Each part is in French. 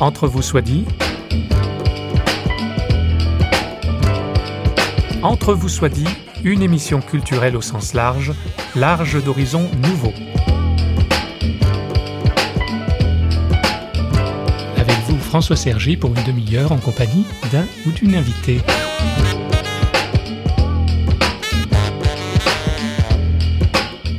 Entre vous soit dit. Entre vous soit dit, une émission culturelle au sens large, large d'horizons nouveaux. Avec vous, François Sergi, pour une demi-heure en compagnie d'un ou d'une invitée.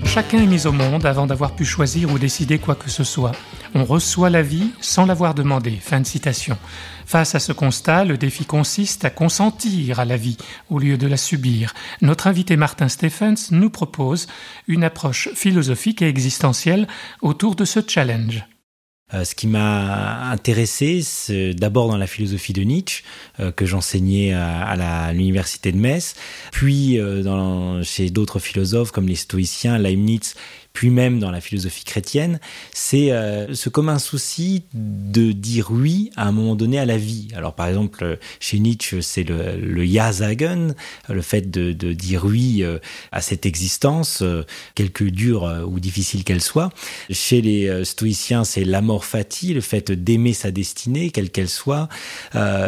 Chacun est mis au monde avant d'avoir pu choisir ou décider quoi que ce soit. On reçoit la vie sans l'avoir demandé. Fin de citation. Face à ce constat, le défi consiste à consentir à la vie au lieu de la subir. Notre invité Martin Stephens nous propose une approche philosophique et existentielle autour de ce challenge. Euh, ce qui m'a intéressé, c'est d'abord dans la philosophie de Nietzsche, euh, que j'enseignais à, l'université de Metz, puis euh, chez d'autres philosophes comme les stoïciens, Leibniz puis même dans la philosophie chrétienne, c'est ce commun souci de dire oui à un moment donné à la vie. Alors par exemple, chez Nietzsche, c'est le, le Ja le fait de, dire oui à cette existence, quelque dure ou difficile qu'elle soit. Chez les stoïciens, c'est le fait d'aimer sa destinée, quelle qu'elle soit.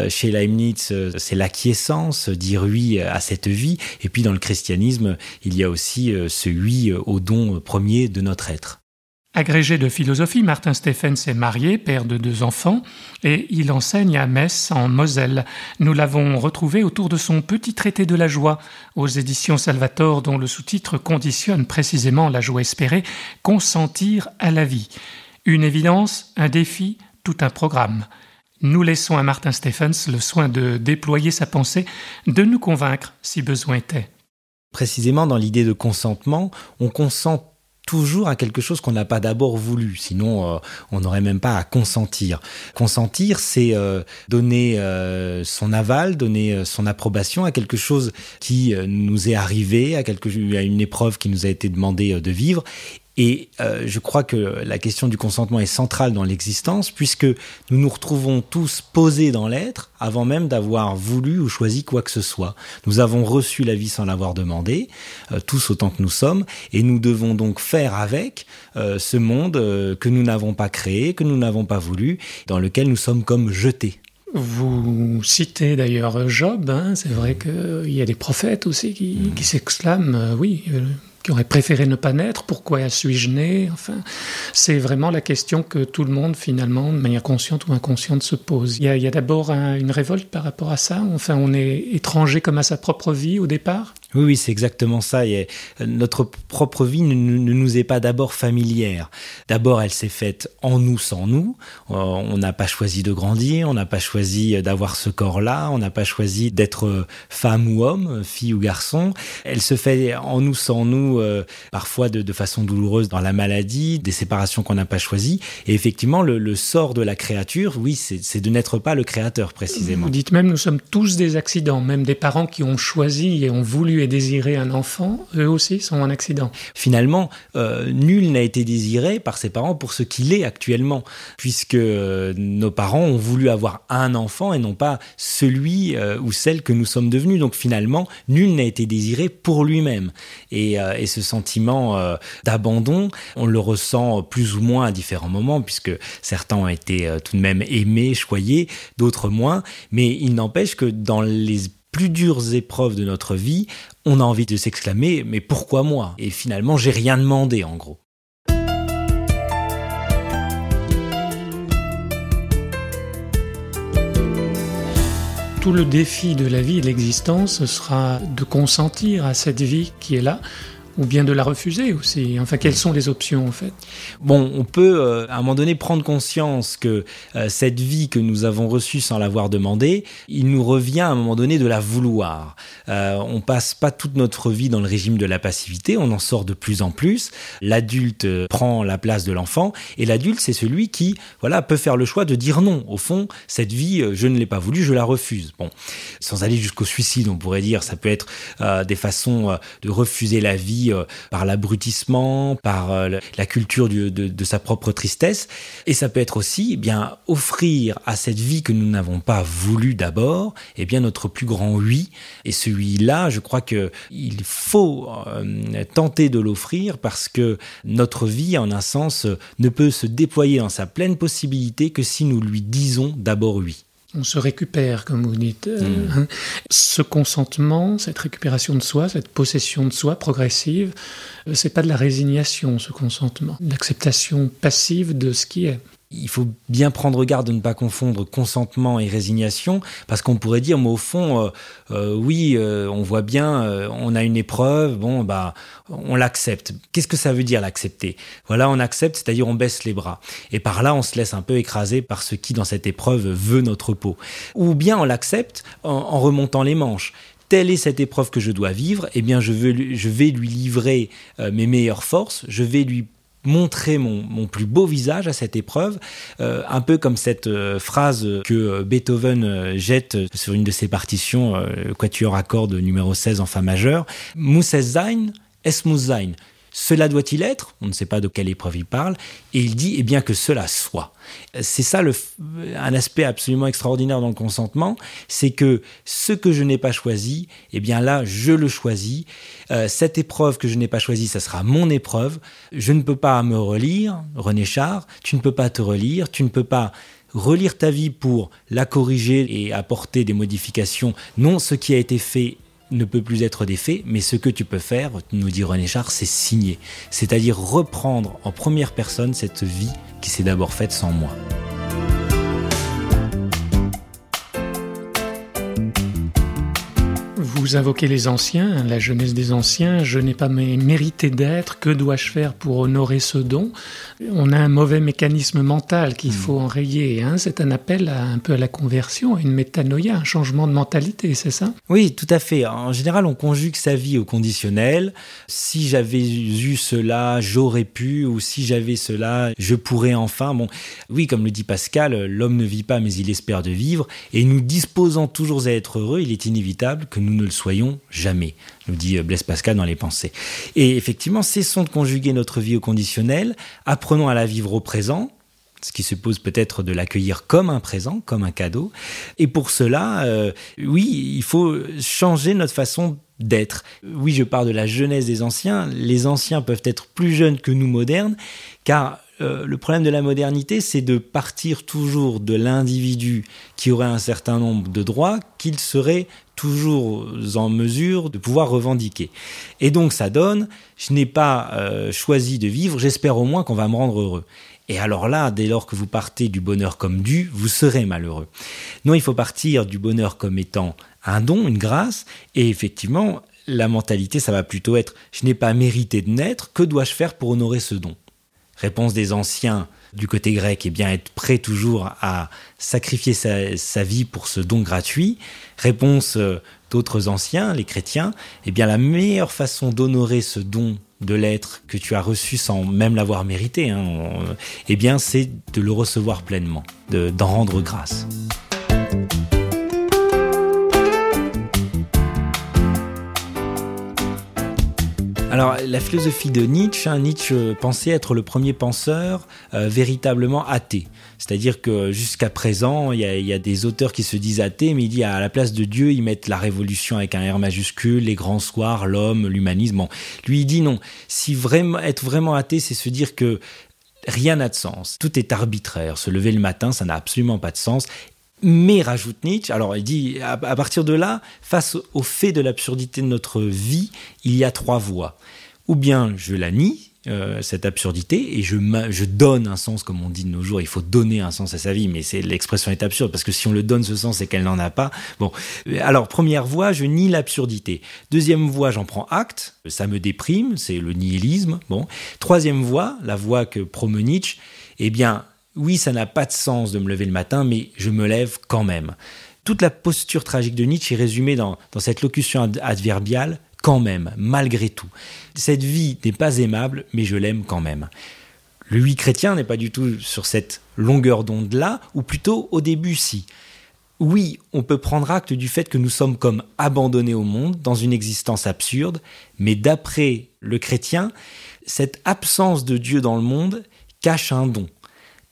chez Leibniz, c'est l'acquiescence, dire oui à cette vie. Et puis dans le christianisme, il y a aussi ce oui au don premier de notre être. Agrégé de philosophie, Martin Stephens est marié, père de deux enfants, et il enseigne à Metz, en Moselle. Nous l'avons retrouvé autour de son petit traité de la joie, aux éditions Salvatore, dont le sous-titre conditionne précisément la joie espérée, consentir à la vie. Une évidence, un défi, tout un programme. Nous laissons à Martin Stephens le soin de déployer sa pensée, de nous convaincre si besoin était. Précisément dans l'idée de consentement, on consent toujours à quelque chose qu'on n'a pas d'abord voulu, sinon euh, on n'aurait même pas à consentir. Consentir, c'est euh, donner euh, son aval, donner son approbation à quelque chose qui nous est arrivé, à, une épreuve qui nous a été demandée de vivre, et euh, je crois que la question du consentement est centrale dans l'existence, puisque nous nous retrouvons tous posés dans l'être avant même d'avoir voulu ou choisi quoi que ce soit. Nous avons reçu la vie sans l'avoir demandé, euh, tous autant que nous sommes, et nous devons donc faire avec euh, ce monde que nous n'avons pas créé, que nous n'avons pas voulu, dans lequel nous sommes comme jetés. Vous citez d'ailleurs Job, hein, c'est vrai qu'il y a des prophètes aussi qui, qui s'exclament, oui, qui aurait préféré ne pas naître, pourquoi suis-je né Enfin, c'est vraiment la question que tout le monde, finalement, de manière consciente ou inconsciente, se pose. Il y a, d'abord une révolte par rapport à ça. Enfin, on est étranger comme à sa propre vie au départ. Oui, oui, c'est exactement ça. Et euh, notre propre vie ne, nous est pas d'abord familière. D'abord, elle s'est faite en nous, sans nous. Euh, on n'a pas choisi de grandir, on n'a pas choisi d'avoir ce corps-là, on n'a pas choisi d'être femme ou homme, fille ou garçon. Elle se fait en nous, sans nous, euh, parfois de, façon douloureuse dans la maladie, des séparations qu'on n'a pas choisies. Et effectivement, le, sort de la créature, oui, c'est de n'être pas le créateur précisément. Vous dites même, nous sommes tous des accidents, même des parents qui ont choisi et ont voulu désirer un enfant, eux aussi sont un accident. Finalement, euh, nul n'a été désiré par ses parents pour ce qu'il est actuellement, puisque euh, nos parents ont voulu avoir un enfant et non pas celui euh, ou celle que nous sommes devenus. Donc finalement, nul n'a été désiré pour lui-même. Et, ce sentiment d'abandon, on le ressent plus ou moins à différents moments, puisque certains ont été tout de même aimés, choyés, d'autres moins. Mais il n'empêche que dans les plus dures épreuves de notre vie, on a envie de s'exclamer mais pourquoi moi? Et finalement, j'ai rien demandé en gros. Tout le défi de la vie et de l'existence sera de consentir à cette vie qui est là, ou bien de la refuser aussi Enfin, quelles sont les options en fait? Bon, on peut euh, à un moment donné prendre conscience que euh, cette vie que nous avons reçue sans l'avoir demandé, il nous revient à un moment donné de la vouloir. Euh, on passe pas toute notre vie dans le régime de la passivité, on en sort de plus en plus. L'adulte prend la place de l'enfant et l'adulte c'est celui qui, voilà, peut faire le choix de dire non. Au fond, cette vie, je ne l'ai pas voulu, je la refuse. Bon, sans aller jusqu'au suicide, on pourrait dire, ça peut être des façons de refuser la vie euh, par l'abrutissement, par euh, la culture de, de, sa propre tristesse. Et ça peut être aussi eh bien offrir à cette vie que nous n'avons pas voulu d'abord, eh bien notre plus grand oui. Et celui-là, je crois que il faut euh, tenter de l'offrir parce que notre vie, en un sens, ne peut se déployer dans sa pleine possibilité que si nous lui disons d'abord oui on se récupère, comme vous dites. Euh, mm. hein. Ce consentement, cette récupération de soi, cette possession de soi progressive, euh, c'est pas de la résignation, ce consentement, l'acceptation passive de ce qui est il faut bien prendre garde de ne pas confondre consentement et résignation, parce qu'on pourrait dire, mais au fond, euh, euh, oui, euh, on voit bien, on a une épreuve, bon, bah, on l'accepte. Qu'est-ce que ça veut dire l'accepter? Voilà, on accepte, c'est-à-dire on baisse les bras. Et par là, on se laisse un peu écraser par ce qui, dans cette épreuve, veut notre peau. Ou bien on l'accepte en, remontant les manches telle est cette épreuve que je dois vivre, eh bien je, veux, je vais lui livrer mes meilleures forces, je vais lui montrer mon, plus beau visage à cette épreuve, euh, un peu comme cette euh, phrase que Beethoven euh, jette sur une de ses partitions, quatuor à cordes numéro 16 en fa majeur, Muss es sein, es muss sein. Cela doit-il être? On ne sait pas de quelle épreuve il parle. Et il dit, eh bien, que cela soit. C'est ça un aspect absolument extraordinaire dans le consentement, c'est que ce que je n'ai pas choisi, eh bien là, je le choisis. Euh, cette épreuve que je n'ai pas choisie, ça sera mon épreuve. Je ne peux pas me relire, René Char, tu ne peux pas te relire, tu ne peux pas relire ta vie pour la corriger et apporter des modifications. Non, ce qui a été fait ne peut plus être des faits, mais ce que tu peux faire, nous dit René Char, c'est signer. C'est-à-dire reprendre en première personne cette vie qui s'est d'abord faite sans moi. Vous invoquez les anciens, la jeunesse des anciens, je n'ai pas mérité d'être, que dois-je faire pour honorer ce don? On a un mauvais mécanisme mental qu'il hmm. faut enrayer. Hein c'est un appel un peu à la conversion, à une métanoïa, un changement de mentalité, c'est ça? Oui, tout à fait. En général, on conjugue sa vie au conditionnel. Si j'avais eu cela, j'aurais pu, ou si j'avais cela, je pourrais enfin. Bon, oui, comme le dit Pascal, l'homme ne vit pas, mais il espère de vivre. Et nous disposant toujours à être heureux, il est inévitable que nous ne le soyons jamais, nous dit Blaise Pascal dans les pensées. Et effectivement, cessons de conjuguer notre vie au conditionnel, apprenons à la vivre au présent, ce qui suppose peut-être de l'accueillir comme un présent, comme un cadeau. Et pour cela, euh, oui, il faut changer notre façon d'être. Oui, je parle de la jeunesse des anciens. Les anciens peuvent être plus jeunes que nous modernes, car euh, le problème de la modernité, c'est de partir toujours de l'individu qui aurait un certain nombre de droits qu'il serait toujours en mesure de pouvoir revendiquer. Et donc ça donne, je n'ai pas euh, choisi de vivre, j'espère au moins qu'on va me rendre heureux. Et alors là, dès lors que vous partez du bonheur comme dû, vous serez malheureux. Non, il faut partir du bonheur comme étant un don, une grâce, et effectivement, la mentalité, ça va plutôt être, je n'ai pas mérité de naître, que dois-je faire pour honorer ce don? Réponse des anciens du côté grec, et eh bien être prêt toujours à sacrifier sa, vie pour ce don gratuit. Réponse euh, d'autres anciens, les chrétiens, eh bien la meilleure façon d'honorer ce don de l'être que tu as reçu sans même l'avoir mérité, hein, eh bien c'est de le recevoir pleinement, d'en rendre grâce. Alors, la philosophie de Nietzsche, hein, Nietzsche pensait être le premier penseur euh, véritablement athée. C'est-à-dire que jusqu'à présent, il y, a, des auteurs qui se disent athées, mais il dit à la place de Dieu, ils mettent la révolution avec un R majuscule, les grands soirs, l'homme, l'humanisme. Bon, lui, il dit non. Si vraiment être vraiment athée, c'est se dire que rien n'a de sens. Tout est arbitraire. Se lever le matin, ça n'a absolument pas de sens. Mais rajoute Nietzsche, alors il dit, à, partir de là, face au fait de l'absurdité de notre vie, il y a trois voies. Ou bien je la nie, euh, cette absurdité, et je, donne un sens, comme on dit de nos jours, il faut donner un sens à sa vie, mais c'est l'expression est absurde, parce que si on le donne ce sens, c'est qu'elle n'en a pas. Bon, alors première voie, je nie l'absurdité. Deuxième voie, j'en prends acte, ça me déprime, c'est le nihilisme. Bon, troisième voie, la voie que promeut Nietzsche, eh bien, oui, ça n'a pas de sens de me lever le matin, mais je me lève quand même. Toute la posture tragique de Nietzsche est résumée dans, cette locution adverbiale quand même, malgré tout. Cette vie n'est pas aimable, mais je l'aime quand même. Le oui chrétien n'est pas du tout sur cette longueur d'onde-là, ou plutôt au début si. oui, on peut prendre acte du fait que nous sommes comme abandonnés au monde, dans une existence absurde, mais d'après le chrétien, cette absence de Dieu dans le monde cache un don.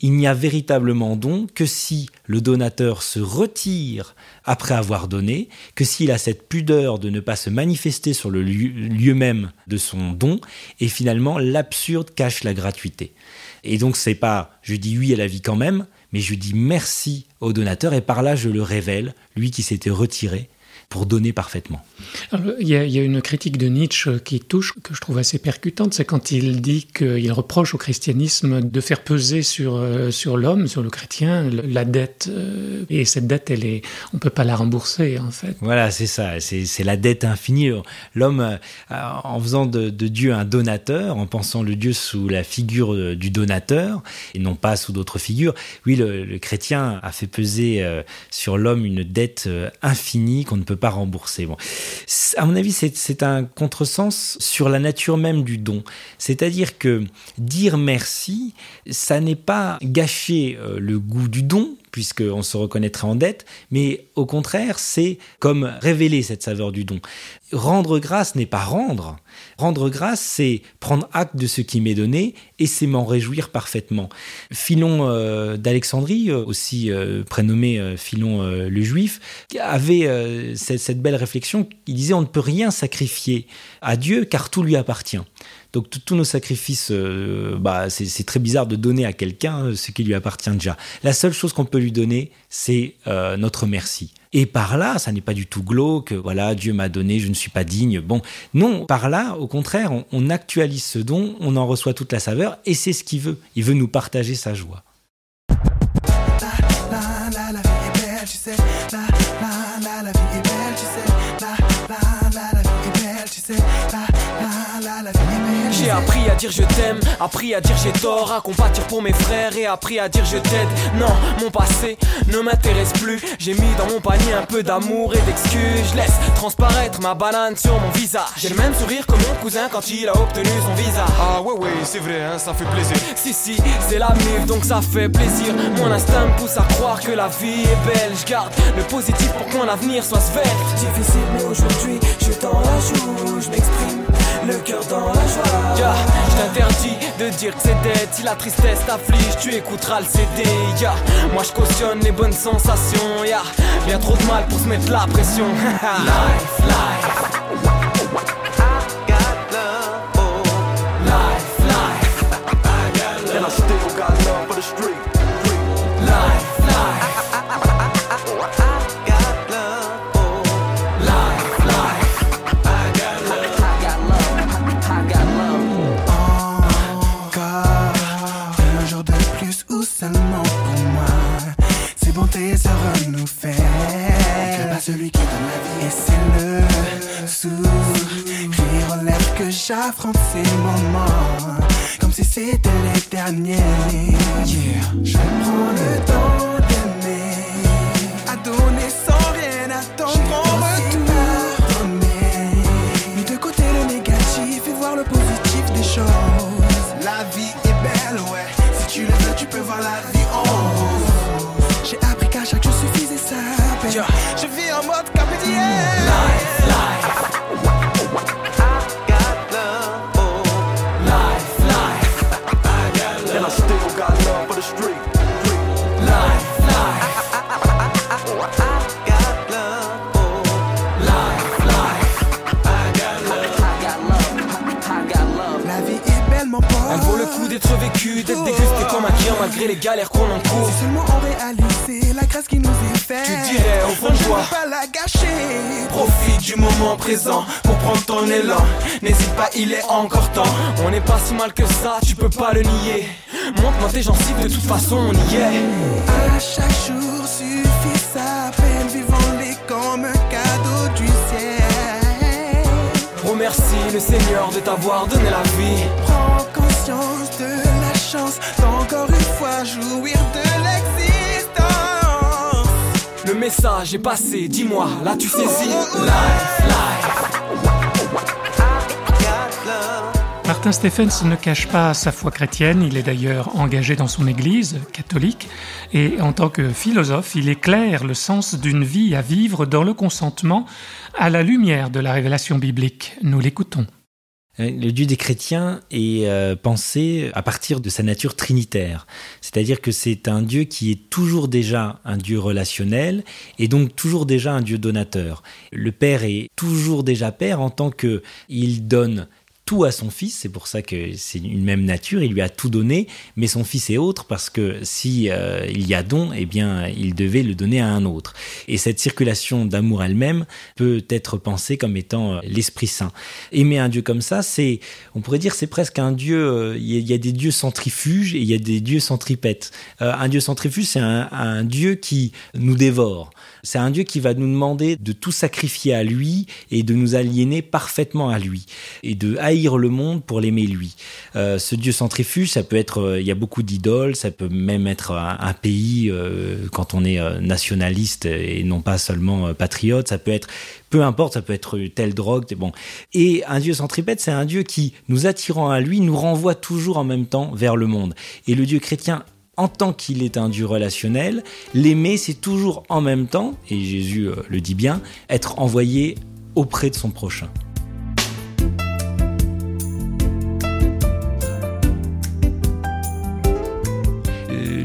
Il n'y a véritablement don que si le donateur se retire après avoir donné, que s'il a cette pudeur de ne pas se manifester sur le lieu, même de son don, et finalement l'absurde cache la gratuité. Et donc c'est pas je dis oui à la vie quand même, mais je dis merci au donateur et par là je le révèle, lui qui s'était retiré pour donner parfaitement. il, y a, une critique de Nietzsche qui touche, que je trouve assez percutante, c'est quand il dit qu'il reproche au christianisme de faire peser sur, euh, sur l'homme, sur le chrétien, la dette. Euh, et cette dette, elle est, on ne peut pas la rembourser, en fait. Voilà, c'est ça, c'est la dette infinie. L'homme, euh, en faisant de, Dieu un donateur, en pensant le Dieu sous la figure du donateur, et non pas sous d'autres figures, oui, le, le, chrétien a fait peser sur l'homme une dette infinie qu'on ne peut pas rembourser. Bon. À mon avis, c'est un contresens sur la nature même du don. C'est-à-dire que dire merci, ça n'est pas gâcher euh, le goût du don, puisqu'on se reconnaîtrait en dette, mais au contraire, c'est comme révéler cette saveur du don. Rendre grâce n'est pas rendre. Rendre grâce, c'est prendre acte de ce qui m'est donné et c'est m'en réjouir parfaitement. Philon euh, d'Alexandrie, euh, aussi euh, prénommé Philon le Juif, avait cette, belle réflexion. Il disait on ne peut rien sacrifier à Dieu car tout lui appartient. Donc tous nos sacrifices, bah, c'est très bizarre de donner à quelqu'un ce qui lui appartient déjà. La seule chose qu'on peut lui donner, c'est notre merci. Et par là, ça n'est pas du tout glauque, voilà, Dieu m'a donné, je ne suis pas digne. Bon, non, par là, au contraire, on, actualise ce don, on en reçoit toute la saveur, et c'est ce qu'il veut. Il veut nous partager sa joie. J'ai appris à dire je t'aime, appris à dire j'ai tort, à compatir pour mes frères et appris à dire je t'aide. Non, mon passé ne m'intéresse plus. J'ai mis dans mon panier un peu d'amour et d'excuses. Je laisse transparaître ma banane sur mon visage. J'ai le même sourire que mon cousin quand il a obtenu son visa. Ah ouais ouais, c'est vrai, hein, ça fait plaisir. Si si, c'est la mif donc ça fait plaisir. Mon instinct me pousse à croire que la vie est belle. Je garde le positif pour que mon avenir soit svelte. Difficile mais aujourd'hui, je dans la joue, je m'exprime le cœur dans la de dire que c'est dead. Si la tristesse t'afflige, tu écouteras le CD. Yeah, moi je cautionne les bonnes sensations. Yeah, bien trop de mal pour se mettre la pression. life, life. J'affronte ces moments comme si c'était les. Malgré les galères qu'on encourt. Si seulement on réalisait la grâce qui nous est faite, tu dirais au fond de toi, pas la gâcher. Profite du moment présent pour prendre ton élan. N'hésite pas, il est encore temps. On n'est pas si mal que ça, tu peux pas le nier. Montre-moi tes gencives, de toute façon on y est. À chaque jour suffit sa peine, vivons-les comme un cadeau du ciel. Remercie le Seigneur de t'avoir donné la vie. Prends conscience de chance d'encore une fois jouir de l'existence. Le message est passé, dis-moi, là tu saisis. Life, life. Martin Stephens ne cache pas sa foi chrétienne, il est d'ailleurs engagé dans son église catholique, et en tant que philosophe, il éclaire le sens d'une vie à vivre dans le consentement à la lumière de la révélation biblique. Nous l'écoutons. Le Dieu des chrétiens est euh, pensé à partir de sa nature trinitaire, c'est-à-dire que c'est un Dieu qui est toujours déjà un Dieu relationnel et donc toujours déjà un Dieu donateur. Le Père est toujours déjà Père en tant que il donne tout à son fils, c'est pour ça que c'est une même nature, il lui a tout donné, mais son fils est autre parce que si euh, il y a don, eh bien il devait le donner à un autre. Et cette circulation d'amour elle-même peut être pensée comme étant euh, l'Esprit Saint. Aimer un Dieu comme ça, c'est, on pourrait dire, c'est presque un Dieu. Euh, il y, a des dieux centrifuges et il y a des dieux centripettes. un Dieu centrifuge, c'est un Dieu qui nous dévore. C'est un Dieu qui va nous demander de tout sacrifier à lui et de nous aliéner parfaitement à lui et de haïr le monde pour l'aimer lui. Euh, ce Dieu centrifuge, ça peut être, euh, il y a beaucoup d'idoles, ça peut même être un, pays euh, quand on est nationaliste et non pas seulement patriote, ça peut être peu importe, ça peut être telle drogue, bon. Et un Dieu centripète, c'est un Dieu qui, nous attirant à lui, nous renvoie toujours en même temps vers le monde. Et le Dieu chrétien en tant qu'il est un Dieu relationnel, l'aimer, c'est toujours en même temps, et Jésus le dit bien, être envoyé auprès de son prochain.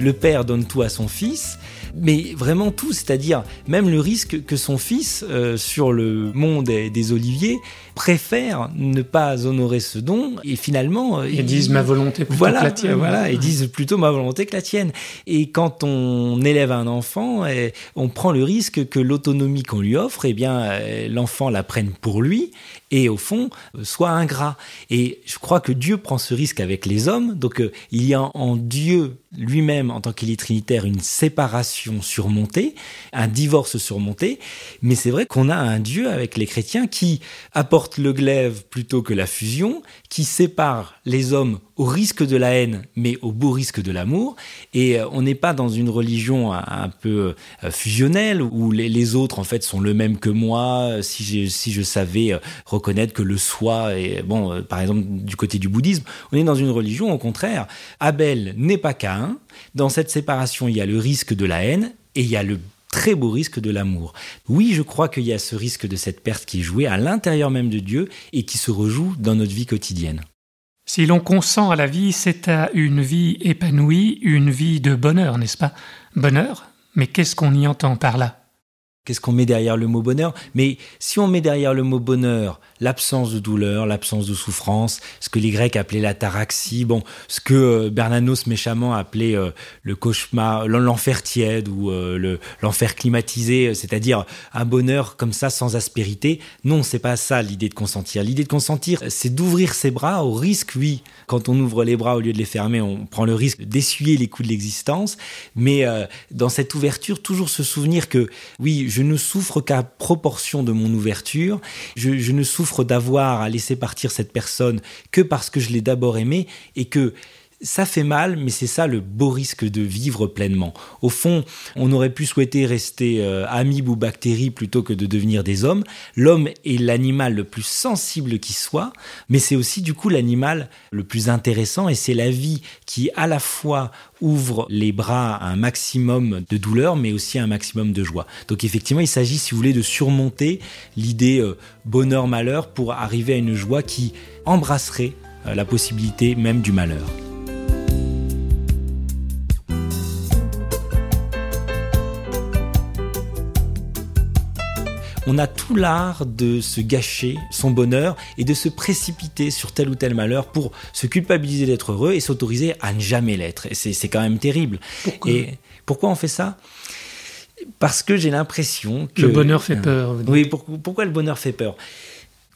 Le Père donne tout à son Fils, mais vraiment tout, c'est-à-dire même le risque que son fils, euh, sur le mont des, oliviers, préfère ne pas honorer ce don et finalement euh, ils disent ma volonté plutôt que la tienne. Voilà, ils disent plutôt ma volonté que la tienne. Et quand on élève un enfant, eh, on prend le risque que l'autonomie qu'on lui offre, eh bien euh, l'enfant la prenne pour lui et au fond soit ingrat. Et je crois que Dieu prend ce risque avec les hommes. Donc il y a en Dieu lui-même, en tant qu'il est trinitaire, une séparation surmontée, un divorce surmonté. Mais c'est vrai qu'on a un Dieu avec les chrétiens qui apporte le glaive plutôt que la fusion, qui sépare les hommes au risque de la haine, mais au beau risque de l'amour. Et euh, on n'est pas dans une religion un, peu euh, fusionnelle où les, autres en fait sont le même que moi. Si je, si je savais euh, reconnaître que le soi est bon, par exemple du côté du bouddhisme, on est dans une religion au contraire. Abel n'est pas Caïn. Dans cette séparation, il y a le risque de la haine et il y a le très beau risque de l'amour. Oui, je crois qu'il y a ce risque de cette perte qui est jouée à l'intérieur même de Dieu et qui se rejoue dans notre vie quotidienne. Si l'on consent à la vie, c'est à une vie épanouie, une vie de bonheur, n'est-ce pas? Bonheur? Mais qu'est-ce qu'on y entend par là? Qu'est-ce qu'on met derrière le mot bonheur? Mais si on met derrière le mot bonheur l'absence de douleur, l'absence de souffrance, ce que les Grecs appelaient l'ataraxie, bon, ce que euh, Bernanos méchamment appelait euh, le cauchemar, l'enfer tiède ou euh, l'enfer climatisé, c'est-à-dire un bonheur comme ça sans aspérité. Non, c'est pas ça l'idée de consentir. L'idée de consentir, c'est d'ouvrir ses bras au risque, oui. Quand on ouvre les bras au lieu de les fermer, on prend le risque d'essuyer les coups de l'existence, mais dans cette ouverture, toujours se souvenir que, oui, je ne souffre qu'à proportion de mon ouverture, je, je ne souffre d'avoir à laisser partir cette personne que parce que je l'ai d'abord aimé et que ça fait mal, mais c'est ça le beau risque de vivre pleinement. Au fond, on aurait pu souhaiter rester euh, amibes ou bactéries plutôt que de devenir des hommes. L'homme est l'animal le plus sensible qui soit, mais c'est aussi du coup l'animal le plus intéressant et c'est la vie qui à la fois ouvre les bras à un maximum de douleur, mais aussi à un maximum de joie. Donc effectivement, il s'agit, si vous voulez, de surmonter l'idée euh, bonheur-malheur pour arriver à une joie qui embrasserait euh, la possibilité même du malheur. On a tout l'art de se gâcher son bonheur et de se précipiter sur tel ou tel malheur pour se culpabiliser d'être heureux et s'autoriser à ne jamais l'être. Et c'est quand même terrible. Pourquoi et pourquoi on fait ça? Parce que j'ai l'impression que... Le bonheur fait peur. Oui, pourquoi le bonheur fait peur?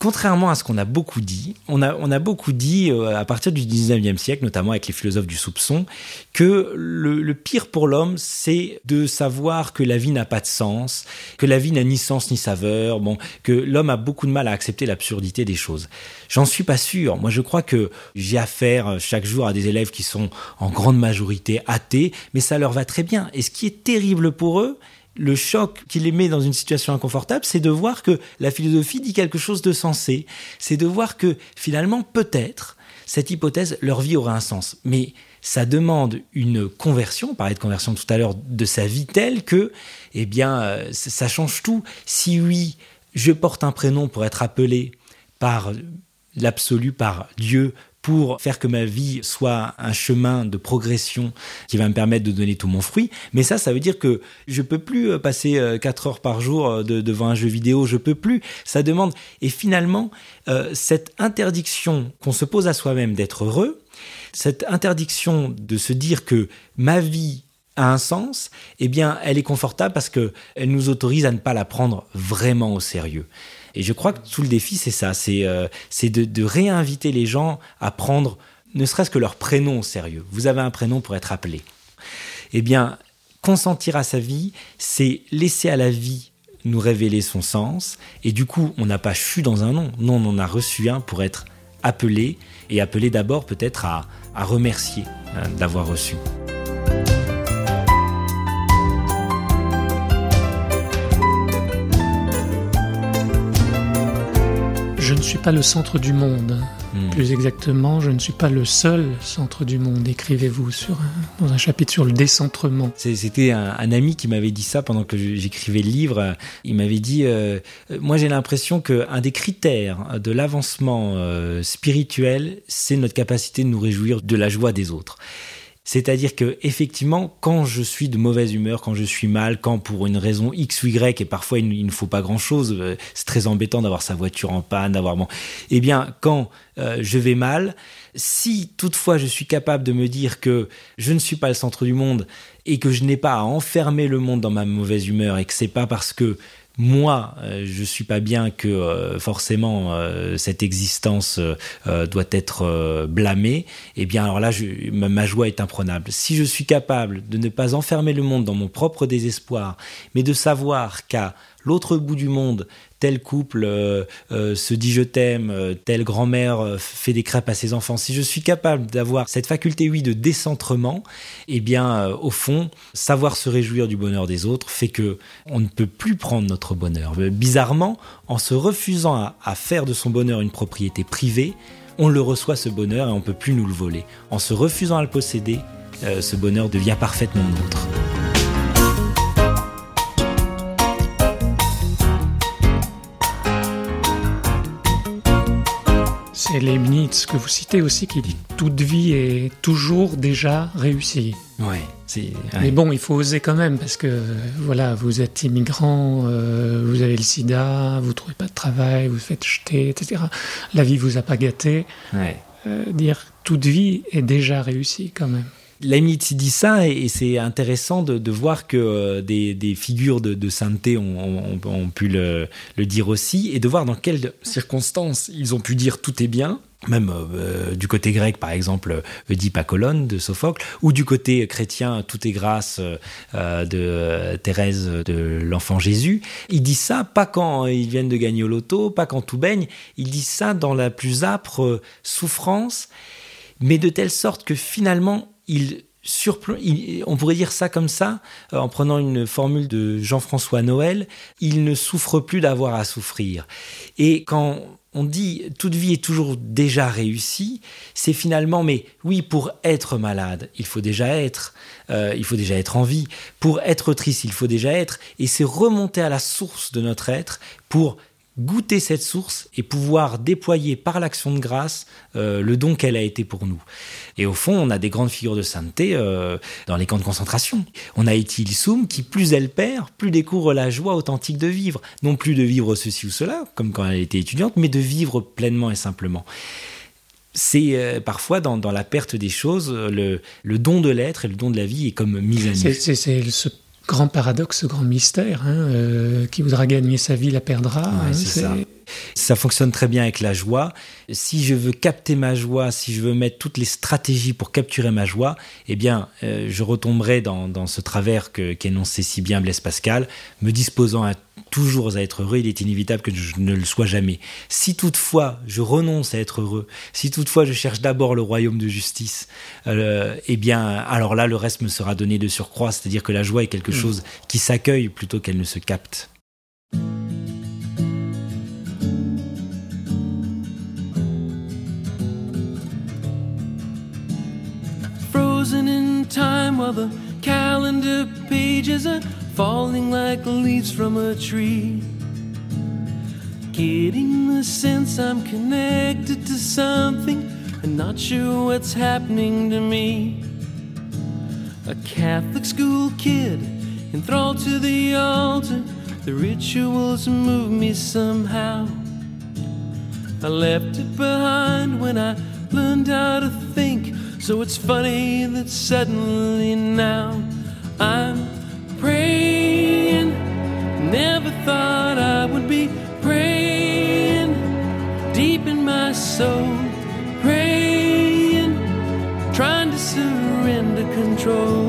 Contrairement à ce qu'on a beaucoup dit, on a, on a beaucoup dit euh, à partir du 19e siècle, notamment avec les philosophes du soupçon, que le, pire pour l'homme, c'est de savoir que la vie n'a pas de sens, que la vie n'a ni sens ni saveur, bon, que l'homme a beaucoup de mal à accepter l'absurdité des choses. J'en suis pas sûr. Moi, je crois que j'ai affaire chaque jour à des élèves qui sont en grande majorité athées, mais ça leur va très bien. Et ce qui est terrible pour eux, le choc qui les met dans une situation inconfortable, c'est de voir que la philosophie dit quelque chose de sensé. C'est de voir que finalement, peut-être, cette hypothèse, leur vie aurait un sens. Mais ça demande une conversion, on parlait de conversion tout à l'heure, de sa vie telle que, eh bien, euh, ça change tout. Si oui, je porte un prénom pour être appelé par l'absolu, par Dieu, pour faire que ma vie soit un chemin de progression qui va me permettre de donner tout mon fruit. Mais ça, ça veut dire que je peux plus euh, passer 4 euh, heures par jour euh, devant un jeu vidéo, je peux plus. Ça demande. Et finalement, cette interdiction qu'on se pose à soi-même d'être heureux, cette interdiction de se dire que ma vie a un sens, eh bien, elle est confortable parce que elle nous autorise à ne pas la prendre vraiment au sérieux. Et je crois que tout le défi, c'est ça, c'est euh, de, réinviter les gens à prendre ne serait-ce que leur prénom au sérieux. Vous avez un prénom pour être appelé. Eh bien, consentir à sa vie, c'est laisser à la vie nous révéler son sens. Et du coup, on n'a pas chu dans un nom. Non, on en a reçu un pour être appelé. Et appelé d'abord peut-être à, à, remercier hein, d'avoir reçu. Suis pas le centre du monde. Hmm. Plus exactement, je ne suis pas le seul centre du monde, écrivez-vous sur dans un chapitre sur le décentrement. C'était un, ami qui m'avait dit ça pendant que j'écrivais le livre. Il m'avait dit, euh, moi j'ai l'impression qu'un des critères de l'avancement euh, spirituel, c'est notre capacité de nous réjouir de la joie des autres. C'est-à-dire que effectivement, quand je suis de mauvaise humeur, quand je suis mal, quand pour une raison X ou Y, et parfois il, ne faut pas grand-chose, euh, c'est très embêtant d'avoir sa voiture en panne, d'avoir bon, eh bien, quand euh, je vais mal, si toutefois je suis capable de me dire que je ne suis pas le centre du monde et que je n'ai pas à enfermer le monde dans ma mauvaise humeur et que c'est pas parce que moi, euh, je suis pas bien que euh, forcément euh, cette existence doit être blâmée, eh bien alors là, ma, joie est imprenable. Si je suis capable de ne pas enfermer le monde dans mon propre désespoir, mais de savoir qu'à l'autre bout du monde, tel couple euh, euh, se dit je t'aime, euh, telle grand-mère fait des crêpes à ses enfants, si je suis capable d'avoir cette faculté, oui, de décentrement, eh bien, au fond, savoir se réjouir du bonheur des autres fait que on ne peut plus prendre notre bonheur. Bizarrement, en se refusant à, à faire de son bonheur une propriété privée, on le reçoit ce bonheur et on ne peut plus nous le voler. En se refusant à le posséder, ce bonheur devient parfaitement nôtre. C'est Leibniz que vous citez aussi qui dit toute vie est toujours déjà réussie. Ouais, Mais bon, il faut oser quand même parce que voilà, vous êtes immigrant, euh, vous avez le sida, vous trouvez pas de travail, vous faites jeter, etc. La vie vous a pas gâté. Ouais. Euh, dire toute vie est déjà réussie quand même. Leibniz dit ça et, c'est intéressant de, voir que euh, des, figures de, sainteté ont, pu le, dire aussi et de voir dans quelles circonstances ils ont pu dire tout est bien. Même euh, du côté grec, par exemple, Oedipe à de Sophocle, ou du côté chrétien, tout est grâce euh, de Thérèse de l'Enfant Jésus. Ils disent ça pas quand ils viennent de gagner au loto, pas quand tout baigne. Ils disent ça dans la plus âpre souffrance, mais de telle sorte que finalement on pourrait dire ça comme ça, euh, en prenant une formule de Jean-François Noël, il ne souffre plus d'avoir à souffrir. Et quand on dit toute vie est toujours déjà réussie, c'est finalement, mais oui, pour être malade, il faut déjà être, euh, il faut déjà être en vie. Pour être triste, il faut déjà être. Et c'est remonter à la source de notre être pour goûter cette source et pouvoir déployer par l'action de grâce euh, le don qu'elle a été pour nous. Et au fond, on a des grandes figures de sainteté euh, dans les camps de concentration. On a Ethel Soum qui, plus elle perd, plus découvre la joie authentique de vivre. Non plus de vivre ceci ou cela, comme quand elle était étudiante, mais de vivre pleinement et simplement c'est euh, parfois dans, la perte des choses, le, don de l'être et le don de la vie est comme mis à nu. C'est ce grand paradoxe, grand mystère. Hein, euh, qui voudra gagner sa vie la perdra. Hein, ça. Ça. fonctionne très bien avec la joie. Si je veux capter ma joie, si je veux mettre toutes les stratégies pour capturer ma joie, eh bien, euh, je retomberai dans, dans ce travers qu'énonçait si bien Blaise Pascal, me disposant à toujours à être heureux, il est inévitable que je ne le sois jamais. Si toutefois je renonce à être heureux, si toutefois je cherche d'abord le royaume de justice, euh, eh bien, alors là, le reste me sera donné de surcroît, c'est-à-dire que la joie est quelque mm. chose qui s'accueille plutôt qu'elle ne se capte. While the calendar pages are falling like leaves from a tree. Getting the sense I'm connected to something and not sure what's happening to me. A Catholic school kid enthralled to the altar, the rituals move me somehow. I left it behind when I learned how to think, so it's funny that suddenly now I'm praying. Never thought I would be praying deep in my soul, praying, trying to surrender control.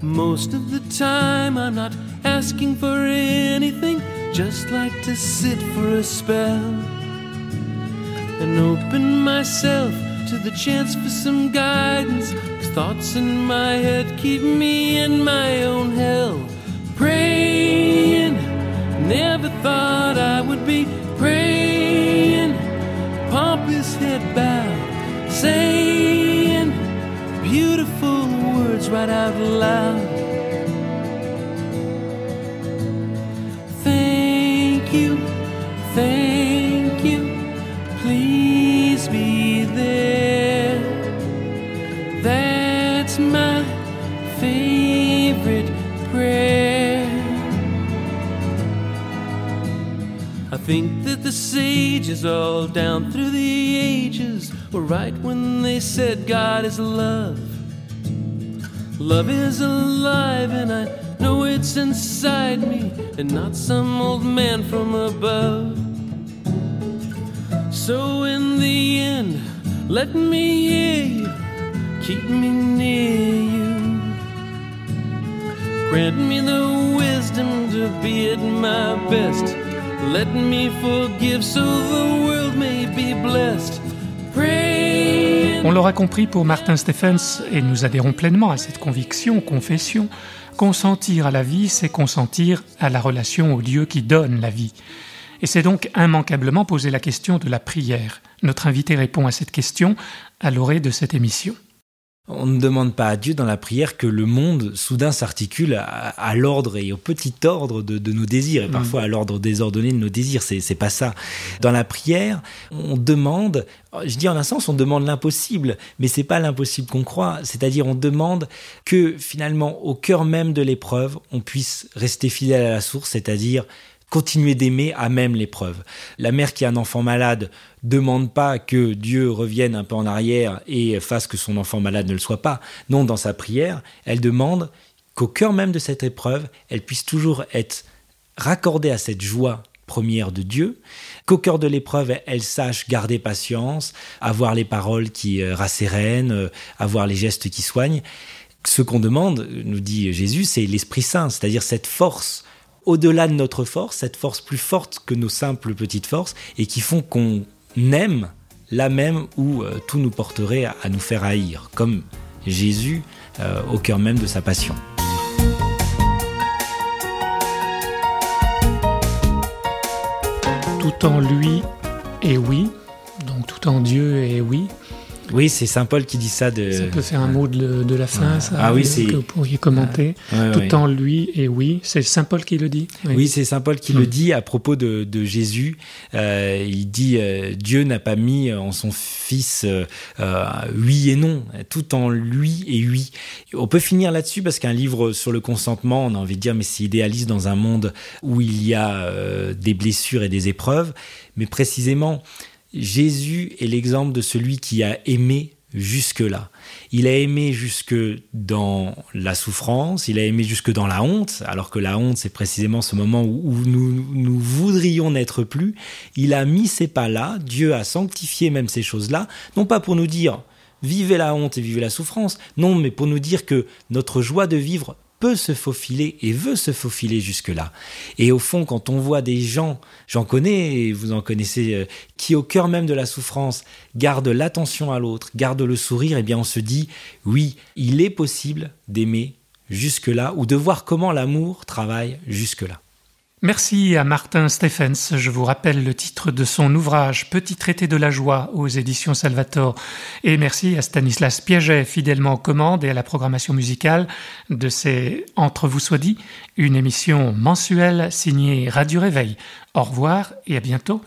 Most of the time, I'm not asking for anything, just like to sit for a spell and open myself to the chance for some guidance. Cause thoughts in my head keep me in my own hell. Praying, never thought I would be praying. Pompous head bowed, saying beautiful words right out loud. Think that the sages all down through the ages were right when they said God is love. Love is alive and I know it's inside me and not some old man from above. So in the end, let me hear you, keep me near you. Grant me the wisdom to be at my best. Let me forgive so the world may be blessed. Pray. On l'aura compris pour Martin Stephens, et nous adhérons pleinement à cette conviction, confession, consentir à la vie, c'est consentir à la relation au Dieu qui donne la vie. Et c'est donc immanquablement poser la question de la prière. Notre invité répond à cette question à l'orée de cette émission. On ne demande pas à Dieu dans la prière que le monde soudain s'articule à, à l'ordre et au petit ordre de, de nos désirs, et parfois à l'ordre désordonné de nos désirs. C'est, c'est pas ça. Dans la prière, on demande, je dis en un sens, on demande l'impossible, mais c'est pas l'impossible qu'on croit. C'est-à-dire, on demande que finalement, au cœur même de l'épreuve, on puisse rester fidèle à la source, c'est-à-dire continuer d'aimer à même l'épreuve. La mère qui a un enfant malade demande pas que Dieu revienne un peu en arrière et fasse que son enfant malade ne le soit pas. Non, dans sa prière, elle demande qu'au cœur même de cette épreuve, elle puisse toujours être raccordée à cette joie première de Dieu, qu'au cœur de l'épreuve, elle sache garder patience, avoir les paroles qui euh, rassérénent, euh, avoir les gestes qui soignent. Ce qu'on demande, nous dit Jésus, c'est l'Esprit Saint, c'est-à-dire cette force au-delà de notre force, cette force plus forte que nos simples petites forces, et qui font qu'on aime là même où euh, tout nous porterait à, nous faire haïr, comme Jésus euh, au cœur même de sa passion. Tout en lui et oui, donc tout en Dieu et oui. Oui, c'est Saint Paul qui dit ça. De... Ça peut faire un mot de, de la fin, Ouais. ça, Ah oui, que c'est- vous pourriez commenter. Ouais, tout en lui et oui. C'est Saint Paul qui le dit. Oui, c'est Saint Paul qui le dit à propos de, de Jésus. Euh, il dit euh, Dieu n'a pas mis en son Fils euh, euh, oui et non, tout en lui et oui. On peut finir là-dessus parce qu'un livre sur le consentement, on a envie de dire, mais c'est idéaliste dans un monde où il y a euh, des blessures et des épreuves. Mais précisément, Jésus est l'exemple de celui qui a aimé jusque-là. Il a aimé jusque dans la souffrance, il a aimé jusque dans la honte, alors que la honte, c'est précisément ce moment où, nous, nous voudrions n'être plus. Il a mis ces pas-là, Dieu a sanctifié même ces choses-là, non pas pour nous dire vivez la honte et vivez la souffrance, non, mais pour nous dire que notre joie de vivre peut se faufiler et veut se faufiler jusque-là. Et au fond, quand on voit des gens, j'en connais, et vous en connaissez, euh, qui au cœur même de la souffrance gardent l'attention à l'autre, gardent le sourire, eh bien on se dit, oui, il est possible d'aimer jusque-là, ou de voir comment l'amour travaille jusque-là. Merci à Martin Stephens. Je vous rappelle le titre de son ouvrage Petit traité de la joie aux éditions Salvator. Et merci à Stanislas Piaget, fidèlement aux commandes et à la programmation musicale de ces Entre vous soit dit, une émission mensuelle signée Radio Réveil. Au revoir et à bientôt